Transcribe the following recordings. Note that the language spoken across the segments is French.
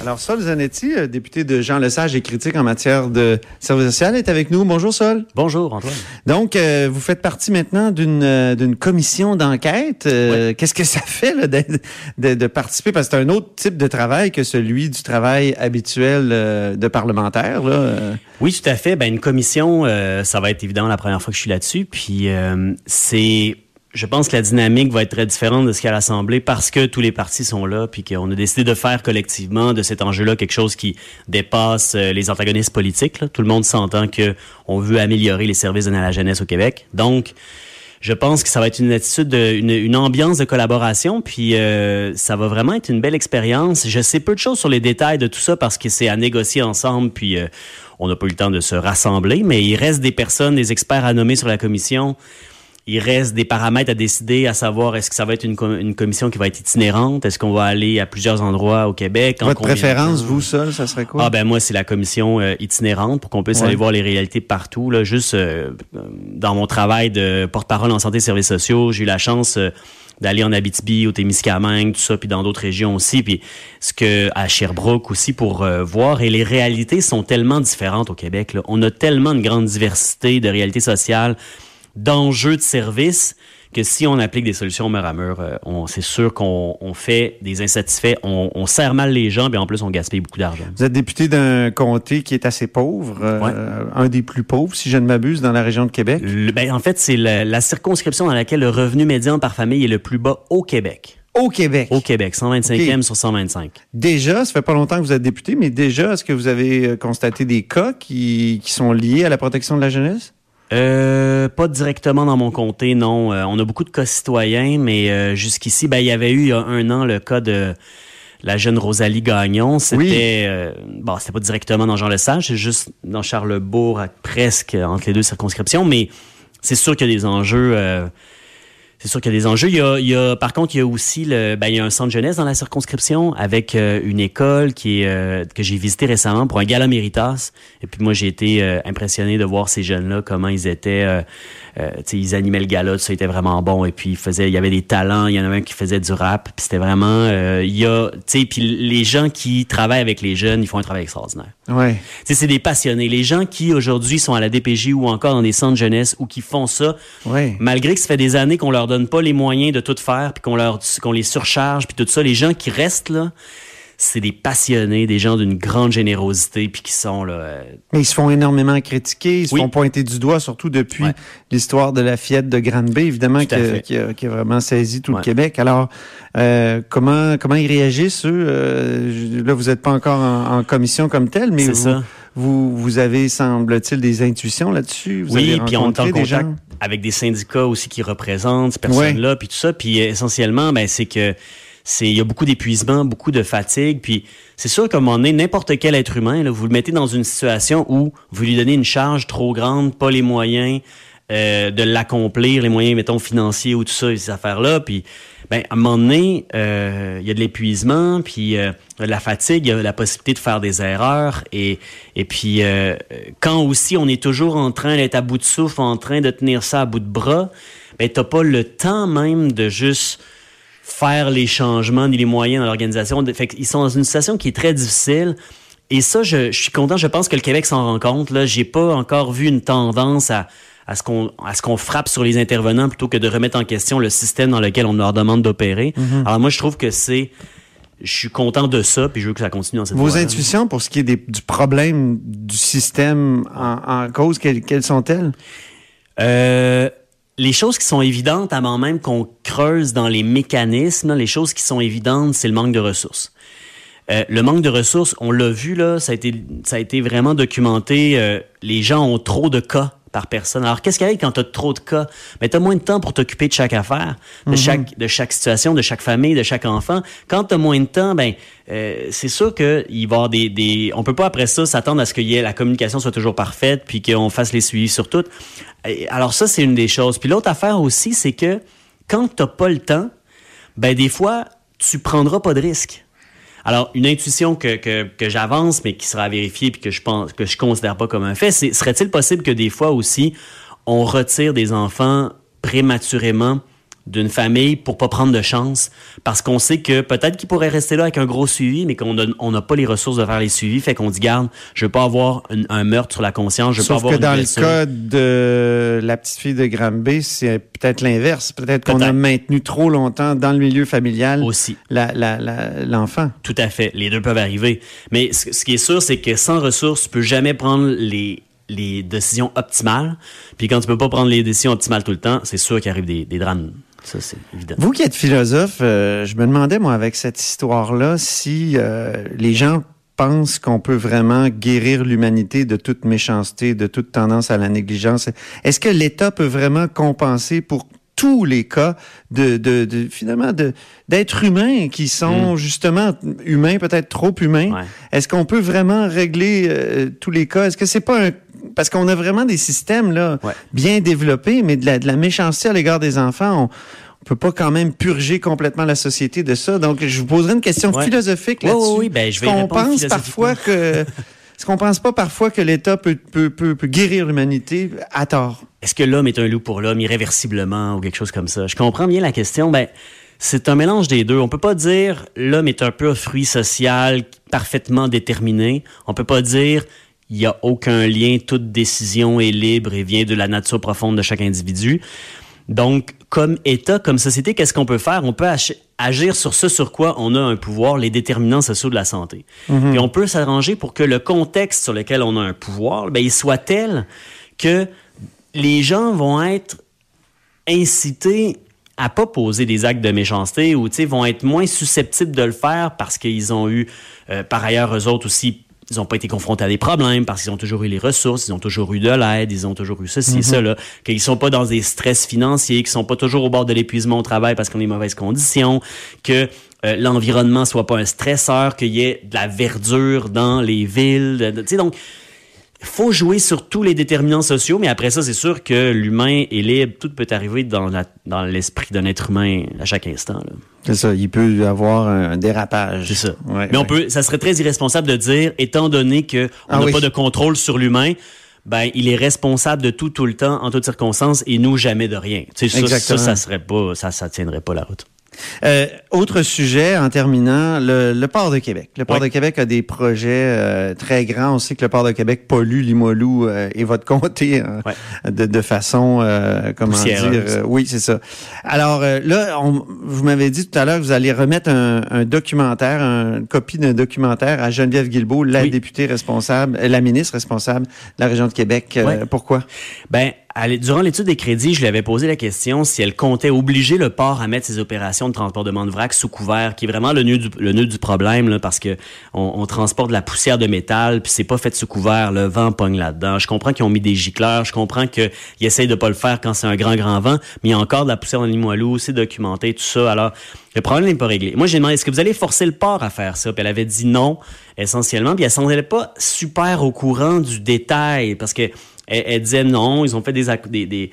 Alors, Sol Zanetti, euh, député de Jean Lesage et critique en matière de service social, est avec nous. Bonjour, Sol. Bonjour, Antoine. Donc, euh, vous faites partie maintenant d'une euh, d'une commission d'enquête. Qu'est-ce que ça fait là, de, de, de, participer? Parce que c'est un autre type de travail que celui du travail habituel de parlementaire. Là. Oui, tout à fait. Ben, une commission, ça va être évidemment la première fois que je suis là-dessus. Puis, c'est je pense que la dynamique va être très différente de ce qu'il y a à l'Assemblée parce que tous les partis sont là, puis qu'on a décidé de faire collectivement de cet enjeu-là quelque chose qui dépasse euh, les antagonistes politiques. Tout le monde s'entend que on veut améliorer les services de la jeunesse au Québec. Donc, je pense que ça va être une attitude, une, une ambiance de collaboration, puis euh, ça va vraiment être une belle expérience. Je sais peu de choses sur les détails de tout ça parce que c'est à négocier ensemble, puis euh, on n'a pas eu le temps de se rassembler, mais il reste des personnes, des experts à nommer sur la commission il reste des paramètres à décider, à savoir est-ce que ça va être une, une commission qui va être itinérante, est-ce qu'on va aller à plusieurs endroits au Québec. Votre préférence, vous seul, ça serait quoi? Ah ben moi c'est la commission euh, itinérante pour qu'on puisse aller voir les réalités partout. Là, juste euh, dans mon travail de porte-parole en santé et services sociaux, j'ai eu la chance euh, d'aller en Abitibi, au Témiscamingue, tout ça, puis dans d'autres régions aussi, puis ce que à Sherbrooke aussi pour voir. Et les réalités sont tellement différentes au Québec. Là. On a tellement une grande diversité de réalités sociales d'enjeux de service que si on applique des solutions mur à mur, euh, on, c'est sûr qu'on on fait des insatisfaits, on, on sert mal les gens, et en plus on gaspille beaucoup d'argent. Vous êtes député d'un comté qui est assez pauvre, euh, un des plus pauvres, si je ne m'abuse, dans la région de Québec. ben, en fait, c'est la, la circonscription dans laquelle le revenu médian par famille est le plus bas au Québec. Au Québec. Au Québec, 125e sur 125. Déjà, ça fait pas longtemps que vous êtes député, mais déjà, est-ce que vous avez euh, constaté des cas qui, qui sont liés à la protection de la jeunesse? Euh, pas directement dans mon comté, non. Euh, on a beaucoup de cas citoyens, mais euh, jusqu'ici, ben, il y avait eu il y a un an le cas de la jeune Rosalie Gagnon. C'était euh, bon, c'était pas directement dans Jean Lesage, c'est juste dans Charlebourg, presque entre les deux circonscriptions, mais c'est sûr qu'il y a des enjeux c'est sûr qu'il y a des enjeux. Il y a, par contre, il y a aussi le, ben, il y a un centre jeunesse dans la circonscription avec euh, une école qui est euh, que j'ai visité récemment pour un gala méritas. Et puis moi, j'ai été euh, impressionné de voir ces jeunes-là comment ils étaient. ils animaient le gala, ça était vraiment bon. Et puis ils faisaient, il y avait des talents. Il y en avait un qui faisait du rap. Puis c'était vraiment, il y a, puis les gens qui travaillent avec les jeunes, ils font un travail extraordinaire. Ouais. C'est des passionnés. Les gens qui aujourd'hui sont à la DPJ ou encore dans des centres jeunesse ou qui font ça, ouais. malgré que ça fait des années qu'on leur donne pas les moyens de tout faire, puis qu'on leur qu'on les surcharge, puis tout ça, les gens qui restent là, c'est des passionnés, des gens d'une grande générosité, puis qui sont là. Euh, Mais ils se font énormément critiquer, ils se font pointer du doigt, surtout depuis l'histoire de la fillette de Granby, évidemment, qui a, qui, a, vraiment saisi tout le Québec. Alors, euh, comment comment ils réagissent eux? Euh, Là, vous n'êtes pas encore en, commission comme tel, mais vous, vous, vous avez semble-t-il des intuitions là-dessus? oui, puis on est en contact avec des syndicats aussi qui représentent ces personnes-là, puis tout ça. Puis essentiellement, ben c'est que c'est il y a beaucoup d'épuisement, beaucoup de fatigue, puis c'est sûr qu'à un moment donné, n'importe quel être humain, là, vous le mettez dans une situation où vous lui donnez une charge trop grande, pas les moyens euh, de l'accomplir, les moyens, mettons, financiers ou tout ça, ces affaires-là, puis ben, à un moment donné, euh, il y a de l'épuisement, puis euh, la fatigue, il y a la possibilité de faire des erreurs, et, et puis euh, quand aussi on est toujours en train d'être à bout de souffle, en train de tenir ça à bout de bras, ben, t'as pas le temps même de juste faire les changements ni les moyens dans l'organisation. Fait qu'ils sont dans une situation qui est très difficile. Et ça, je, je suis content. Je pense que le Québec s'en rend compte. Là, j'ai pas encore vu une tendance à, à ce qu'on à ce qu'on frappe sur les intervenants plutôt que de remettre en question le système dans lequel on leur demande d'opérer. Mhm. Alors moi, je trouve que c'est je suis content de ça, puis je veux que ça continue dans cette Vos intuitions pour ce qui est des, du problème du système en, en cause, quelles, quelles sont-elles? Euh, les choses qui sont évidentes avant même qu'on creuse dans les mécanismes, les choses qui sont évidentes, c'est le manque de ressources. Euh, le manque de ressources, on l'a vu là, ça a été, ça a été vraiment documenté. Euh, les gens ont trop de cas par personne. Alors, qu'est-ce qu'il y a quand tu as trop de cas? Mais tu as moins de temps pour t'occuper de chaque affaire, de, mm-hmm. chaque, de chaque situation, de chaque famille, de chaque enfant. Quand tu as moins de temps, ben, euh, c'est sûr qu'il va y avoir des, des... On peut pas, après ça, s'attendre à ce que la communication soit toujours parfaite, puis qu'on fasse les suivis sur tout. Alors ça, c'est une des choses. Puis l'autre affaire aussi, c'est que quand tu pas le temps, ben des fois, tu prendras pas de risque. Alors, une intuition que, que, que j'avance, mais qui sera vérifiée puis que je pense que je considère pas comme un fait, c'est serait-il possible que des fois aussi, on retire des enfants prématurément d'une famille pour pas prendre de chance parce qu'on sait que peut-être qu'ils pourraient rester là avec un gros suivi mais qu'on n'a pas les ressources de faire les suivis fait qu'on dit garde je veux pas avoir un, meurtre sur la conscience je veux pas avoir que dans le cas de la petite fille de Granby c'est peut-être l'inverse. Peut-être qu'on a maintenu trop longtemps dans le milieu familial aussi. l'enfant. Tout à fait. Les deux peuvent arriver. Mais ce, qui est sûr c'est que sans ressources tu peux jamais prendre les les décisions optimales. Puis quand tu peux pas prendre les décisions optimales tout le temps, c'est sûr qu'il arrive des, des drames ça, c'est évident. Vous qui êtes philosophe, euh, je me demandais, moi, avec cette histoire-là, si euh, les gens pensent qu'on peut vraiment guérir l'humanité de toute méchanceté, de toute tendance à la négligence. Est-ce que l'État peut vraiment compenser pour tous les cas de, de, de finalement de d'êtres humains qui sont hmm. justement humains peut-être trop humains? Est-ce qu'on peut vraiment régler euh, tous les cas? Est-ce que c'est pas un parce qu'on a vraiment des systèmes là bien développés, mais de la, de la méchanceté à l'égard des enfants, on, on peut pas quand même purger complètement la société de ça. Donc, je vous poserai une question philosophique là-dessus. Oui, oui, ben, je vais qu'on pense parfois que est-ce qu'on pense pas parfois que l'État peut, peut, peut, peut, guérir l'humanité à tort? Est-ce que l'homme est un loup pour l'homme irréversiblement ou quelque chose comme ça? Je comprends bien la question. Ben, c'est un mélange des deux. On peut pas dire l'homme est un peu un fruit social parfaitement déterminé. On peut pas dire il n'y a aucun lien, toute décision est libre et vient de la nature profonde de chaque individu. Donc, comme État, comme société, qu'est-ce qu'on peut faire? On peut agir sur ce sur quoi on a un pouvoir, les déterminants sociaux de la santé. Mhm. Et on peut s'arranger pour que le contexte sur lequel on a un pouvoir, ben, il soit tel que les gens vont être incités à pas poser des actes de méchanceté ou vont être moins susceptibles de le faire parce qu'ils ont eu, euh, par ailleurs, eux autres aussi, ils n'ont pas été confrontés à des problèmes parce qu'ils ont toujours eu les ressources, ils ont toujours eu de l'aide, ils ont toujours eu ceci, mm cela, qu'ils sont pas dans des stress financiers, qu'ils sont pas toujours au bord de l'épuisement au travail parce qu'on est mauvaises conditions, que euh, l'environnement soit pas un stresseur, qu'il y ait de la verdure dans les villes, tu sais donc faut jouer sur tous les déterminants sociaux, mais après ça, c'est sûr que l'humain est libre. Tout peut arriver dans, dans l'esprit d'un être humain à chaque instant. C'est ça, il peut y avoir un dérapage. C'est ça. mais on peut, ça serait très irresponsable de dire, étant donné qu'on ah n'a pas de contrôle sur l'humain, ben il est responsable de tout tout le temps en toutes circonstances et nous jamais de rien. Tu sais, ça, ça, ça serait pas, ça, ça tiendrait pas la route. Euh, autre sujet en terminant, le, port de Québec. Le port de Québec a des projets euh, très grands. On sait que le port de Québec pollue Limoilou euh, et votre comté hein, de, de, façon, euh, comment dire, oui, c'est ça. Alors là, on, vous m'avez dit tout à l'heure que vous allez remettre un, un documentaire, une copie d'un documentaire à Geneviève Guilbeault, la députée responsable, la ministre responsable de la région de Québec. pourquoi? Ben, durant l'étude des crédits, je lui avais posé la question si elle comptait obliger le port à mettre ses opérations de transportement de vrac sous couvert, qui est vraiment le nœud du, problème, là, parce que on, transporte de la poussière de métal, puis c'est pas fait sous couvert, le vent pogne là-dedans. Je comprends qu'ils ont mis des gicleurs, je comprends qu'ils essayent de pas le faire quand c'est un grand, grand vent, mais il y a encore de la poussière dans Limoilou, c'est documenté, tout ça. Alors, le problème n'est pas réglé. Moi, j'ai demandé, est-ce que vous allez forcer le port à faire ça? Puis elle avait dit non, essentiellement, puis elle semblait pas super au courant du détail, parce que elle, disait non, ils ont fait des, des, des,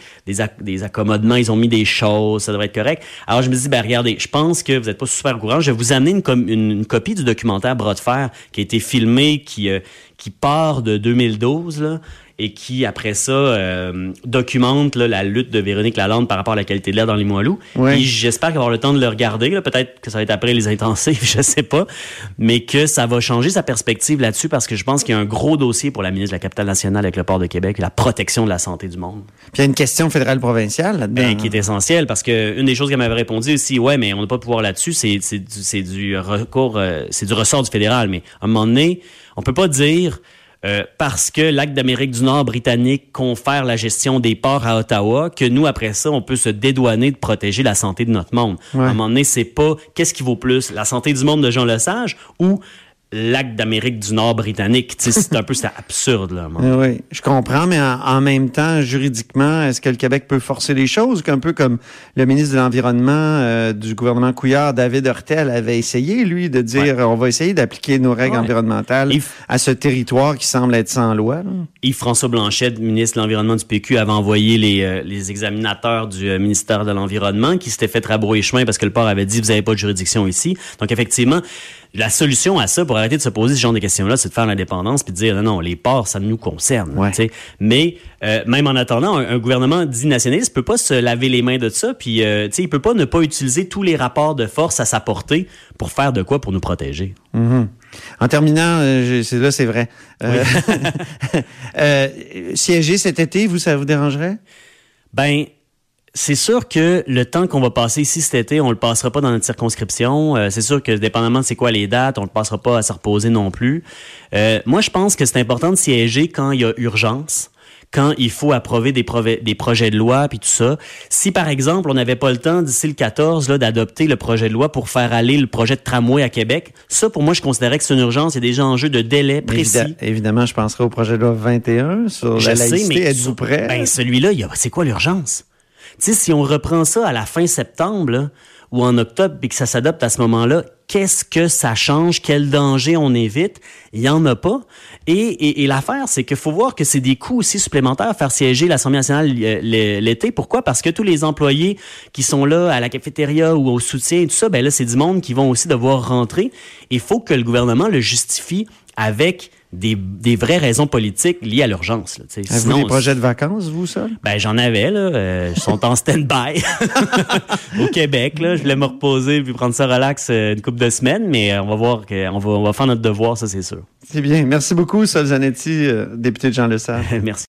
des, accommodements, ils ont mis des choses, ça devrait être correct. Alors je me dis, ben regardez, je pense que vous n'êtes pas super courant. Je vais vous amener une, une, copie du documentaire Bras de fer qui a été filmé, qui, euh, qui part de 2012, là, et qui, après ça, euh, documente la lutte de Véronique Lalande par rapport à la qualité de l'air dans les Moilous. Et j'espère avoir le temps de le regarder. Peut-être que ça va être après les intensifs, je sais pas. Mais que ça va changer sa perspective là-dessus parce que je pense qu'il y a un gros dossier pour la ministre de la Capitale nationale avec le port de Québec, la protection de la santé du monde. Puis il y a une question fédérale provinciale là-dedans. Ben, qui est essentielle parce que une des choses qu'elle m'avait répondu aussi, ouais, mais on n'a pas de pouvoir là-dessus, c'est, du, recours, euh, c'est du ressort du fédéral. Mais à un moment donné, on peut pas dire euh, parce que l'acte d'Amérique du Nord britannique confère la gestion des ports à Ottawa, que nous, après ça, on peut se dédouaner de protéger la santé de notre monde. À un moment donné, c'est pas qu'est-ce qui vaut plus, la santé du monde de Jean Lesage ou l'acte d'Amérique du Nord britannique. C'est un peu absurde. Là, oui, je comprends, mais en, même temps, juridiquement, est-ce que le Québec peut forcer les choses? Un peu comme le ministre de l'Environnement euh, du gouvernement Couillard, David Hurtel, avait essayé, lui, de dire on va essayer d'appliquer nos règles environnementales à ce territoire qui semble être sans loi. Yves-François Blanchet, ministre de l'Environnement du PQ, avait envoyé les, euh, les examinateurs du euh, ministère de l'Environnement qui s'étaient fait rabrouer chemin parce que le port avait dit vous n'avez pas de juridiction ici. Donc, effectivement, la solution à ça, pour arrêter de se poser ce genre de questions-là, c'est de faire l'indépendance puis de dire non, non, les ports, ça nous concerne. Mais euh, même en attendant, un, gouvernement dit nationaliste peut pas se laver les mains de ça, puis euh, il peut pas ne pas utiliser tous les rapports de force à sa portée pour faire de quoi pour nous protéger. Mm-hmm. En terminant, euh, c'est là, c'est vrai. Euh, siéger cet été, vous, ça vous dérangerait? Ben, c'est sûr que le temps qu'on va passer ici cet été, on le passera pas dans notre circonscription. Euh, c'est sûr que dépendamment de c'est quoi les dates, on le passera pas à se reposer non plus. Euh, moi, je pense que c'est important de siéger quand il y a urgence quand il faut approuver des, des projets de loi puis tout ça. Si par exemple on n'avait pas le temps d'ici le 14 là d'adopter le projet de loi pour faire aller le projet de tramway à Québec, ça pour moi je considérais que c'est une urgence, il y a déjà enjeux de délai précis. évidemment, je penserai au projet de loi 21 sur la laïcité, êtes-vous prêt? Ben celui-là, c'est quoi l'urgence? Si on reprend ça à la fin septembre ou en octobre et que ça s'adopte à ce moment-là, qu'est-ce que ça change? Quel danger on évite? Il n'y en a pas. Et, l'affaire, c'est qu'il faut voir que c'est des coûts aussi supplémentaires à faire siéger l'Assemblée nationale euh, l'été. Pourquoi? Parce que tous les employés qui sont là à la cafétéria ou au soutien et tout ça, ben là, c'est du monde qui vont aussi devoir rentrer. Il faut que le gouvernement le justifie avec des, des vraies raisons politiques liées à l'urgence. Avez-vous des projets de vacances, vous, ça? Ben, j'en avais, là. Euh, ils sont en stand-by au Québec, là. Je voulais me reposer puis prendre ça relax euh, une couple de semaines, mais euh, on va voir qu'on va, on va faire notre devoir, ça, c'est sûr. C'est bien. Merci beaucoup, Sol Zanetti, député de Jean Lesage. Merci.